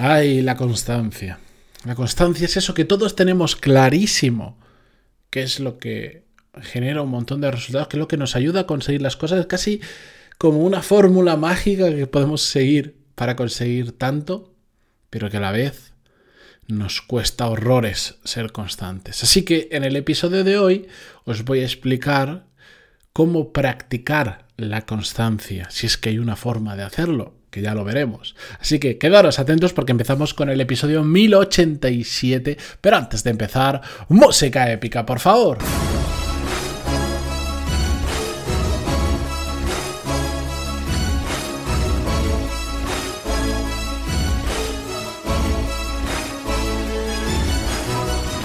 Ay, la constancia. La constancia es eso que todos tenemos clarísimo, que es lo que genera un montón de resultados, que es lo que nos ayuda a conseguir las cosas, casi como una fórmula mágica que podemos seguir para conseguir tanto, pero que a la vez nos cuesta horrores ser constantes. Así que en el episodio de hoy os voy a explicar cómo practicar la constancia, si es que hay una forma de hacerlo ya lo veremos. Así que quedaros atentos porque empezamos con el episodio 1087, pero antes de empezar, música épica, por favor.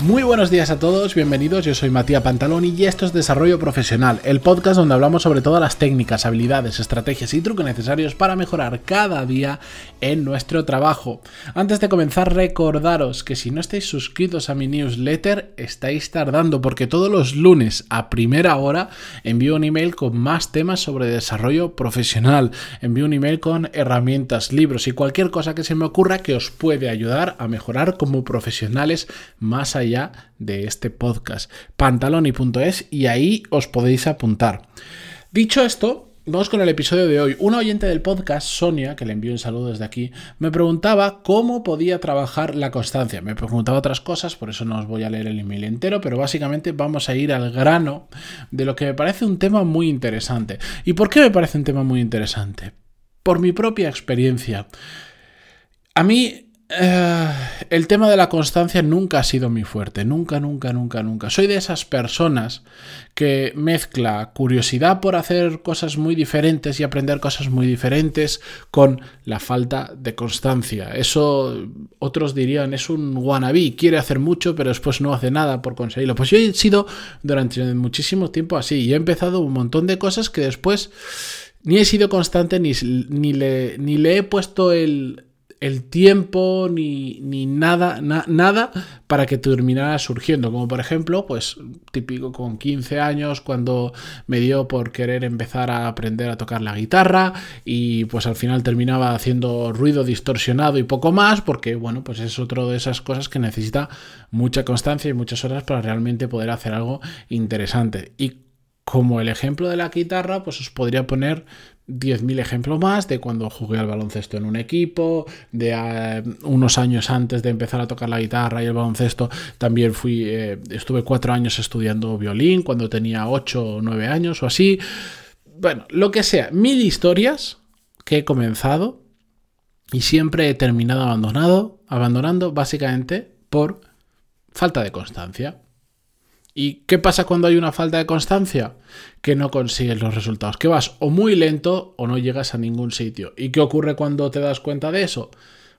Muy buenos días a todos, bienvenidos, yo soy Matías Pantaloni y esto es Desarrollo Profesional, el podcast donde hablamos sobre todas las técnicas, habilidades, estrategias y trucos necesarios para mejorar cada día en nuestro trabajo. Antes de comenzar, recordaros que si no estáis suscritos a mi newsletter, estáis tardando porque todos los lunes a primera hora envío un email con más temas sobre desarrollo profesional, envío un email con herramientas, libros y cualquier cosa que se me ocurra que os puede ayudar a mejorar como profesionales más allá de este podcast. Pantaloni.es y ahí os podéis apuntar. Dicho esto, Vamos con el episodio de hoy. Una oyente del podcast, Sonia, que le envío un saludo desde aquí, me preguntaba cómo podía trabajar la constancia. Me preguntaba otras cosas, por eso no os voy a leer el email entero, pero básicamente vamos a ir al grano de lo que me parece un tema muy interesante. ¿Y por qué me parece un tema muy interesante? Por mi propia experiencia. A mí eh, el tema de la constancia nunca ha sido mi fuerte, nunca, nunca, nunca, nunca. Soy de esas personas que mezcla curiosidad por hacer cosas muy diferentes y aprender cosas muy diferentes con la falta de constancia. Eso otros dirían es un wannabe, quiere hacer mucho pero después no hace nada por conseguirlo. Pues yo he sido durante muchísimo tiempo así y he empezado un montón de cosas que después ni he sido constante ni, ni, le, ni le he puesto el el tiempo ni, nada, nada para que terminara surgiendo. Como por ejemplo, pues típico con 15 años cuando me dio por querer empezar a aprender a tocar la guitarra y pues al final terminaba haciendo ruido distorsionado y poco más porque bueno, pues es otro de esas cosas que necesita mucha constancia y muchas horas para realmente poder hacer algo interesante. Y como el ejemplo de la guitarra, pues os podría poner 10.000 ejemplos más de cuando jugué al baloncesto en un equipo, de eh, unos años antes de empezar a tocar la guitarra y el baloncesto, también fui, eh, estuve cuatro años estudiando violín cuando tenía 8 o 9 años o así. Bueno, lo que sea, mil historias que he comenzado y siempre he terminado abandonado, abandonando básicamente por falta de constancia. ¿Y qué pasa cuando hay una falta de constancia? Que no consigues los resultados, que vas o muy lento o no llegas a ningún sitio. ¿Y qué ocurre cuando te das cuenta de eso?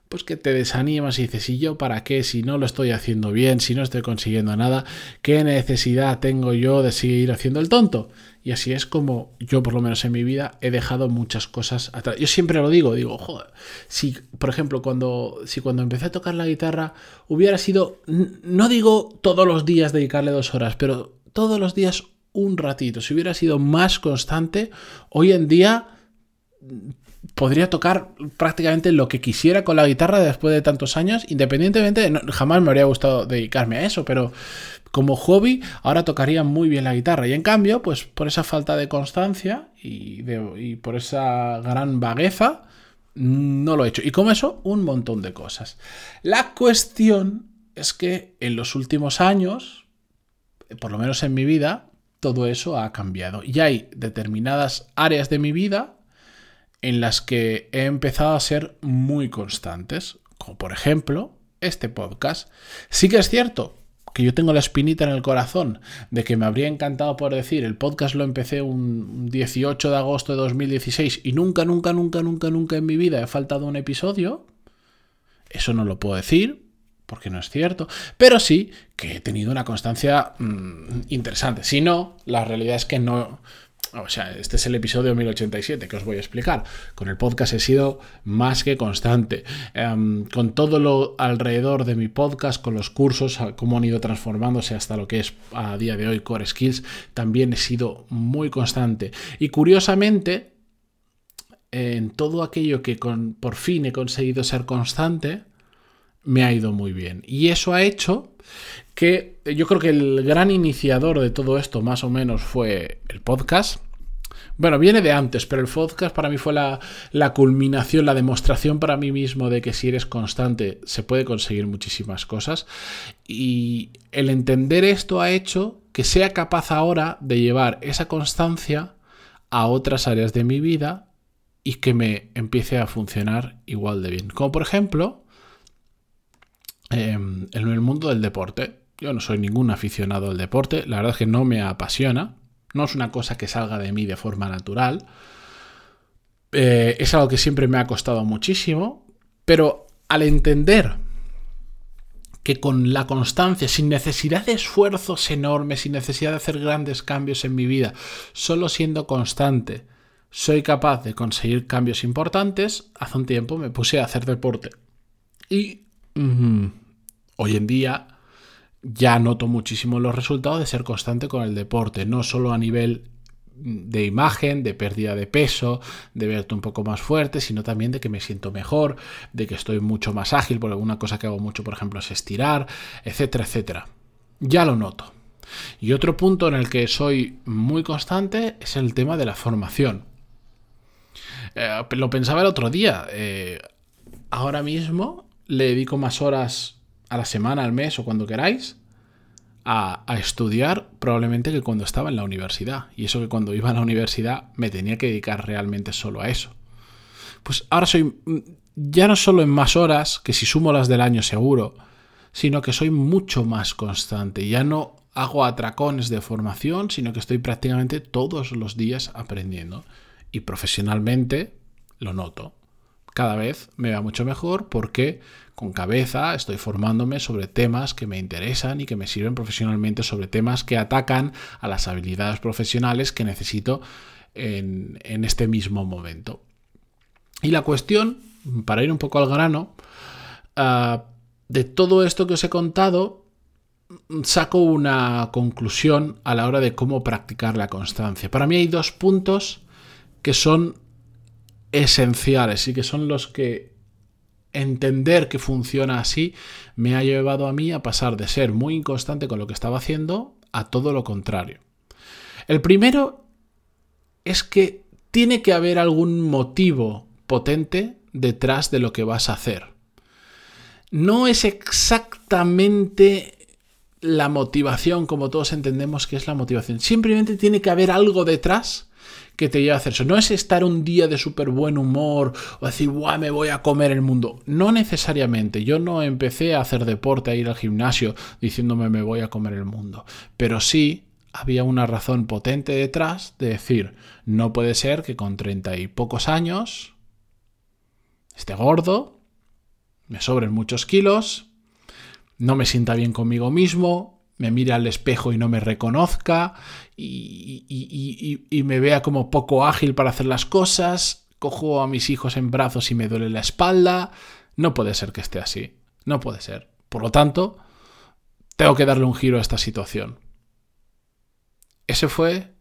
Pues que te desanimas y dices, ¿y yo para qué? Si no lo estoy haciendo bien, si no estoy consiguiendo nada, ¿qué necesidad tengo yo de seguir haciendo el tonto? Y así es como yo, por lo menos en mi vida, he dejado muchas cosas atrás. Yo siempre lo digo, digo, joder, si, por ejemplo, cuando, si cuando empecé a tocar la guitarra hubiera sido, no digo todos los días dedicarle dos horas, pero todos los días un ratito, si hubiera sido más constante, hoy en día podría tocar prácticamente lo que quisiera con la guitarra después de tantos años, independientemente, jamás me habría gustado dedicarme a eso, pero como hobby ahora tocaría muy bien la guitarra. Y en cambio, pues por esa falta de constancia y, por esa gran vagueza, no lo he hecho. Y como eso, un montón de cosas. La cuestión es que en los últimos años, por lo menos en mi vida, todo eso ha cambiado. Y hay determinadas áreas de mi vida en las que he empezado a ser muy constantes. Como por ejemplo, este podcast. Sí que es cierto que yo tengo la espinita en el corazón de que me habría encantado por decir, el podcast lo empecé un 18 de agosto de 2016 y nunca, nunca, nunca, nunca, nunca en mi vida he faltado un episodio, eso no lo puedo decir porque no es cierto, pero sí que he tenido una constancia mm, interesante. Si no, la realidad es que no, o sea, este es el episodio 1087 que os voy a explicar. Con el podcast he sido más que constante. Em, con todo lo alrededor de mi podcast, con los cursos, cómo han ido transformándose hasta lo que es a día de hoy Core Skills, también he sido muy constante. Y curiosamente, en todo aquello que con, por fin he conseguido ser constante, me ha ido muy bien. Y eso ha hecho que yo creo que el gran iniciador de todo esto más o menos fue el podcast. Bueno, viene de antes, pero el podcast para mí fue la, la, culminación, la demostración para mí mismo de que si eres constante se puede conseguir muchísimas cosas. Y el entender esto ha hecho que sea capaz ahora de llevar esa constancia a otras áreas de mi vida y que me empiece a funcionar igual de bien. Como por ejemplo, em, en el mundo del deporte. Yo no soy ningún aficionado al deporte, la verdad es que no me apasiona, no es una cosa que salga de mí de forma natural. Eh, es algo que siempre me ha costado muchísimo, pero al entender que con la constancia, sin necesidad de esfuerzos enormes, sin necesidad de hacer grandes cambios en mi vida, solo siendo constante, soy capaz de conseguir cambios importantes, hace un tiempo me puse a hacer deporte. Y hoy en día ya noto muchísimo los resultados de ser constante con el deporte, no solo a nivel de imagen, de pérdida de peso, de verte un poco más fuerte, sino también de que me siento mejor, de que estoy mucho más ágil, porque una cosa que hago mucho, por ejemplo, es estirar, etcétera, etcétera. Ya lo noto. Y otro punto en el que soy muy constante es el tema de la formación. Eh, lo pensaba el otro día. Eh, ahora mismo le dedico más horas a la semana, al mes o cuando queráis a, estudiar probablemente que cuando estaba en la universidad. Y eso que cuando iba a la universidad me tenía que dedicar realmente solo a eso. Pues ahora soy ya no solo en más horas, que si sumo las del año seguro, sino que soy mucho más constante. Ya no hago atracones de formación, sino que estoy prácticamente todos los días aprendiendo. Y profesionalmente lo noto. Cada vez me va mucho mejor porque con cabeza, estoy formándome sobre temas que me interesan y que me sirven profesionalmente, sobre temas que atacan a las habilidades profesionales que necesito en, este mismo momento. Y la cuestión, para ir un poco al grano, ah, de todo esto que os he contado, saco una conclusión a la hora de cómo practicar la constancia. Para mí hay dos puntos que son esenciales y que son los que entender que funciona así me ha llevado a mí a pasar de ser muy inconstante con lo que estaba haciendo a todo lo contrario. El primero es que tiene que haber algún motivo potente detrás de lo que vas a hacer. No es exactamente la motivación como todos entendemos que es la motivación. Simplemente tiene que haber algo detrás que te lleve a hacer eso. No es estar un día de súper buen humor o decir, guau, me voy a comer el mundo. No necesariamente. Yo no empecé a hacer deporte, a ir al gimnasio diciéndome me voy a comer el mundo. Pero sí había una razón potente detrás de decir, no puede ser que con treinta y pocos años esté gordo, me sobren muchos kilos, no me sienta bien conmigo mismo, me mire al espejo y no me reconozca y, me vea como poco ágil para hacer las cosas, cojo a mis hijos en brazos y me duele la espalda. No puede ser que esté así, no puede ser. Por lo tanto, tengo que darle un giro a esta situación. Ese fue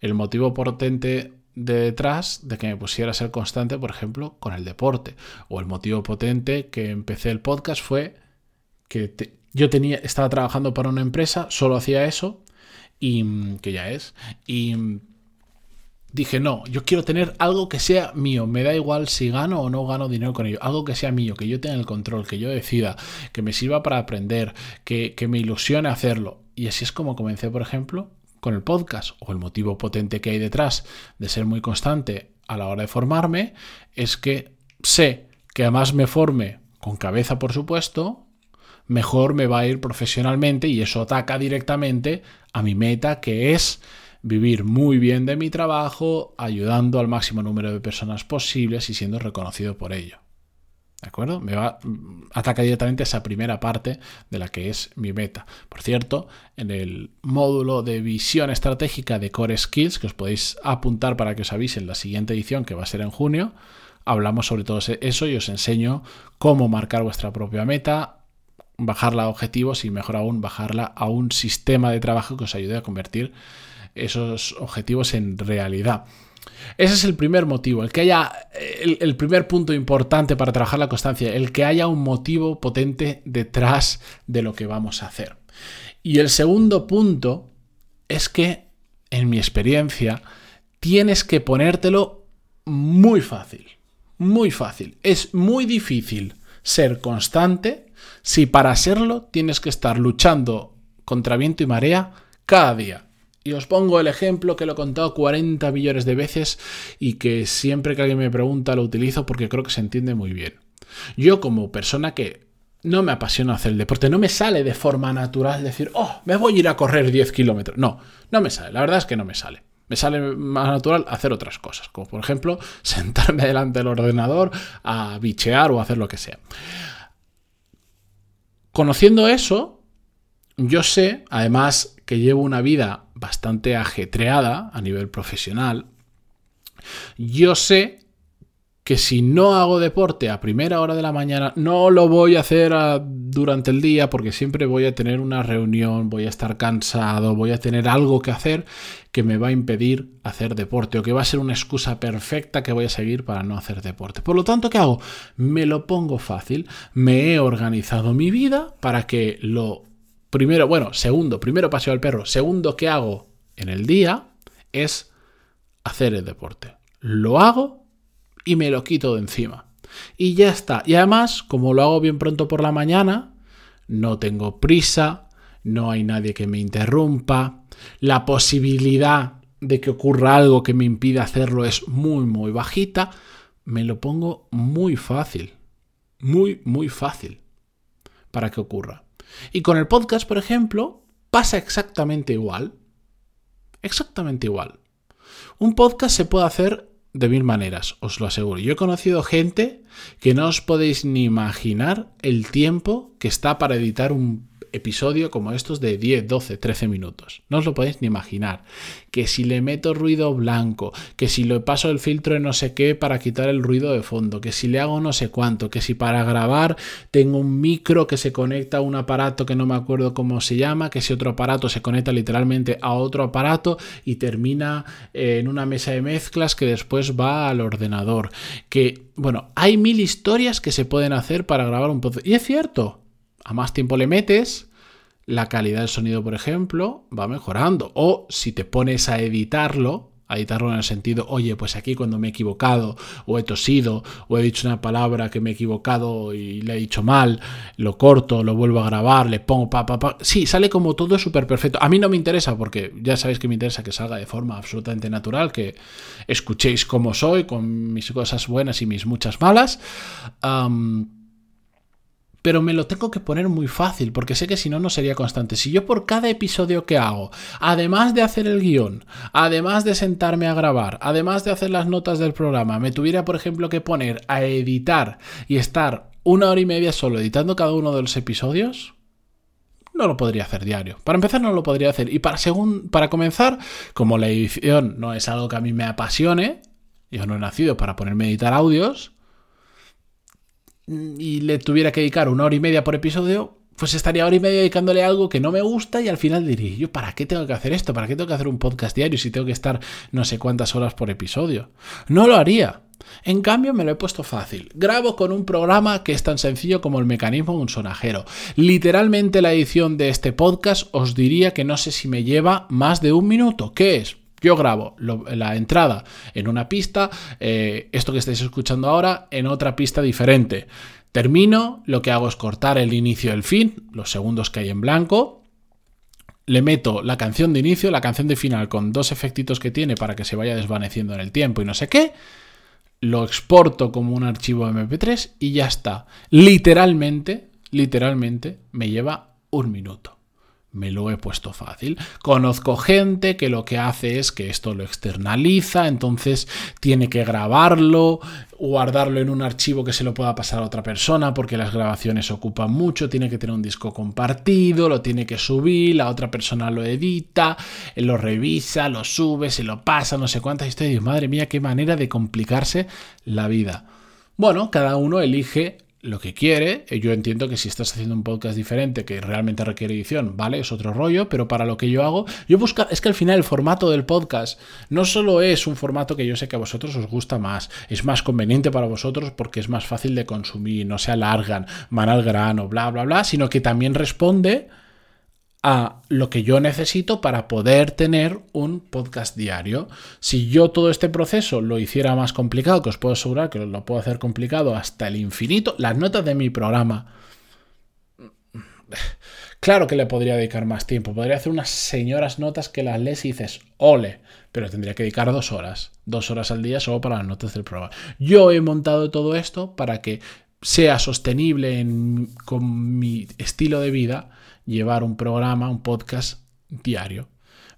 el motivo potente de detrás de que me pusiera a ser constante, por ejemplo, con el deporte. O el motivo potente que empecé el podcast fue que yo tenía, estaba trabajando para una empresa, solo hacía eso, y que ya es, y dije, no, yo quiero tener algo que sea mío, me da igual si gano o no gano dinero con ello, algo que sea mío, que yo tenga el control, que yo decida, que me sirva para aprender, que, que me ilusione hacerlo. Y así es como comencé, por ejemplo, con el podcast, o el motivo potente que hay detrás de ser muy constante a la hora de formarme, es que sé que además me forme con cabeza, por supuesto, mejor me va a ir profesionalmente y eso ataca directamente a mi meta que es vivir muy bien de mi trabajo, ayudando al máximo número de personas posibles y siendo reconocido por ello. ¿De acuerdo? Me va, ataca directamente esa primera parte de la que es mi meta. Por cierto, en el módulo de visión estratégica de Core Skills, que os podéis apuntar para que os avise en la siguiente edición, que va a ser en junio, hablamos sobre todo eso y os enseño cómo marcar vuestra propia meta, bajarla a objetivos y mejor aún bajarla a un sistema de trabajo que os ayude a convertir esos objetivos en realidad. Ese es el primer motivo, el que haya el, primer punto importante para trabajar la constancia, el que haya un motivo potente detrás de lo que vamos a hacer. Y el segundo punto es que, en mi experiencia, tienes que ponértelo muy fácil, muy fácil. Es muy difícil ser constante si para serlo tienes que estar luchando contra viento y marea cada día. Y os pongo el ejemplo que lo he contado 40 millones de veces y que siempre que alguien me pregunta lo utilizo porque creo que se entiende muy bien. Yo como persona que no me apasiona hacer el deporte, no me sale de forma natural decir, oh, me voy a ir a correr 10 kilómetros. No, no me sale, la verdad es que no me sale. Me sale más natural hacer otras cosas, como por ejemplo sentarme delante del ordenador a bichear o hacer lo que sea. Conociendo eso, yo sé, además que llevo una vida bastante ajetreada a nivel profesional, yo sé que si no hago deporte a primera hora de la mañana, no lo voy a hacer durante el día porque siempre voy a tener una reunión, voy a estar cansado, voy a tener algo que hacer que me va a impedir hacer deporte o que va a ser una excusa perfecta que voy a seguir para no hacer deporte. Por lo tanto, ¿qué hago? Me lo pongo fácil, me he organizado mi vida para que lo primero, bueno, segundo, primero paseo al perro, segundo que hago en el día es hacer el deporte. Lo hago y me lo quito de encima. Y ya está. Y además, como lo hago bien pronto por la mañana, no tengo prisa, no hay nadie que me interrumpa, la posibilidad de que ocurra algo que me impida hacerlo es muy, muy bajita, me lo pongo muy fácil. Muy, muy fácil para que ocurra. Y con el podcast, por ejemplo, pasa exactamente igual. Exactamente igual. Un podcast se puede hacer de mil maneras, os lo aseguro. Yo he conocido gente que no os podéis ni imaginar el tiempo que está para editar un episodio como estos de 10, 12, 13 minutos. No os lo podéis ni imaginar. Que si le meto ruido blanco, que si le paso el filtro de no sé qué para quitar el ruido de fondo, que si le hago no sé cuánto, que si para grabar tengo un micro que se conecta a un aparato que no me acuerdo cómo se llama, que si otro aparato se conecta literalmente a otro aparato y termina eh, en una mesa de mezclas que después va al ordenador. Que, bueno, hay mil historias que se pueden hacer para grabar un podcast. Y es cierto, a más tiempo le metes, la calidad del sonido, por ejemplo, va mejorando. O si te pones a editarlo, a editarlo en el sentido, oye, pues aquí cuando me he equivocado, o he tosido, o he dicho una palabra que me he equivocado y le he dicho mal, lo corto, lo vuelvo a grabar, le pongo pa, pa, pa. Sí, sale como todo súper perfecto. A mí no me interesa, porque ya sabéis que me interesa que salga de forma absolutamente natural, que escuchéis cómo soy, con mis cosas buenas y mis muchas malas pero me lo tengo que poner muy fácil, porque sé que si no, no sería constante. Si yo por cada episodio que hago, además de hacer el guion, además de sentarme a grabar, además de hacer las notas del programa, me tuviera, por ejemplo, que poner a editar y estar una hora y media solo editando cada uno de los episodios, no lo podría hacer diario. Para empezar, no lo podría hacer. Y para, para comenzar, como la edición no es algo que a mí me apasione, yo no he nacido para ponerme a editar audios, y le tuviera que dedicar una hora y media por episodio, pues estaría hora y media dedicándole algo que no me gusta y al final diría, yo, ¿para qué tengo que hacer esto? ¿Para qué tengo que hacer un podcast diario si tengo que estar no sé cuántas horas por episodio? No lo haría. En cambio, me lo he puesto fácil. Grabo con un programa que es tan sencillo como el mecanismo de un sonajero. Literalmente la edición de este podcast os diría que no sé si me lleva más de un minuto. ¿Qué es? Yo grabo la entrada en una pista, eh, esto que estáis escuchando ahora en otra pista diferente. Termino, lo que hago es cortar el inicio y el fin, los segundos que hay en blanco. Le meto la canción de inicio, la canción de final con dos efectitos que tiene para que se vaya desvaneciendo en el tiempo y no sé qué. Lo exporto como un archivo MP3 y ya está. Literalmente, literalmente me lleva un minuto me lo he puesto fácil. Conozco gente que lo que hace es que esto lo externaliza, entonces tiene que grabarlo, guardarlo en un archivo que se lo pueda pasar a otra persona porque las grabaciones ocupan mucho, tiene que tener un disco compartido, lo tiene que subir, la otra persona lo edita, lo revisa, lo sube, se lo pasa, no sé cuántas historias. Madre mía, qué manera de complicarse la vida. Bueno, cada uno elige lo que quiere. Eh, yo entiendo que si estás haciendo un podcast diferente que realmente requiere edición, vale, es otro rollo, pero para lo que yo hago, yo busco, es que al final el formato del podcast no solo es un formato que yo sé que a vosotros os gusta más, es más conveniente para vosotros porque es más fácil de consumir, no se alargan, van al grano, bla, bla, bla, sino que también responde a lo que yo necesito para poder tener un podcast diario. Si yo todo este proceso lo hiciera más complicado, que os puedo asegurar que lo puedo hacer complicado hasta el infinito, las notas de mi programa, claro que le podría dedicar más tiempo. Podría hacer unas señoras notas que las lees y dices, ole, pero tendría que dedicar dos horas, dos horas al día solo para las notas del programa. Yo he montado todo esto para que sea sostenible con mi estilo de vida llevar un programa, un podcast diario.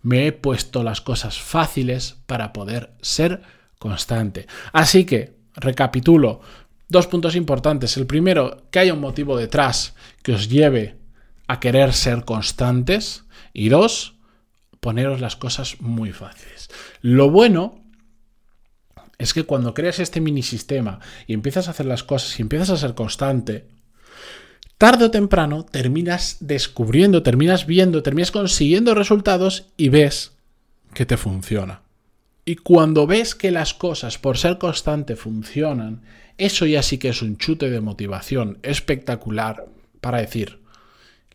Me he puesto las cosas fáciles para poder ser constante. Así que, recapitulo, dos puntos importantes. El primero, que haya un motivo detrás que os lleve a querer ser constantes. Y dos, poneros las cosas muy fáciles. Lo bueno es que cuando creas este mini sistema y empiezas a hacer las cosas y empiezas a ser constante, tarde o temprano terminas descubriendo, terminas viendo, terminas consiguiendo resultados y ves que te funciona. Y cuando ves que las cosas, por ser constante, funcionan, eso ya sí que es un chute de motivación espectacular para decir,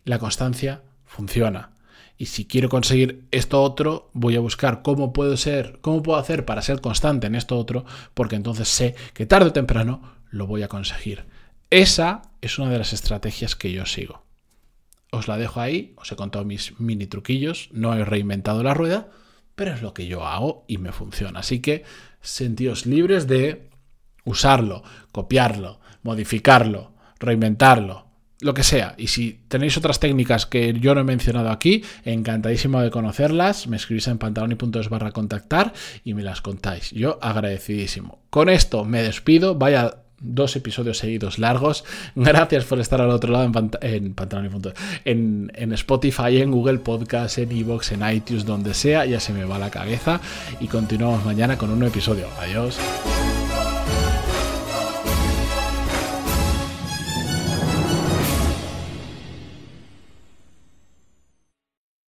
la constancia funciona. Y si quiero conseguir esto otro, voy a buscar cómo puedo ser, cómo puedo hacer para ser constante en esto otro, porque entonces sé que tarde o temprano lo voy a conseguir. Esa es una de las estrategias que yo sigo. Os la dejo ahí, os he contado mis mini truquillos, no he reinventado la rueda, pero es lo que yo hago y me funciona. Así que sentíos libres de usarlo, copiarlo, modificarlo, reinventarlo, lo que sea. Y si tenéis otras técnicas que yo no he mencionado aquí, encantadísimo de conocerlas. Me escribís en pantaloni.es barra contactar y me las contáis. Yo agradecidísimo. Con esto me despido. Vaya dos episodios seguidos largos. Gracias por estar al otro lado en, en, en, Spotify, en Google Podcast, en Evox, en iTunes, donde sea. Ya se me va la cabeza. Y continuamos mañana con un nuevo episodio. Adiós.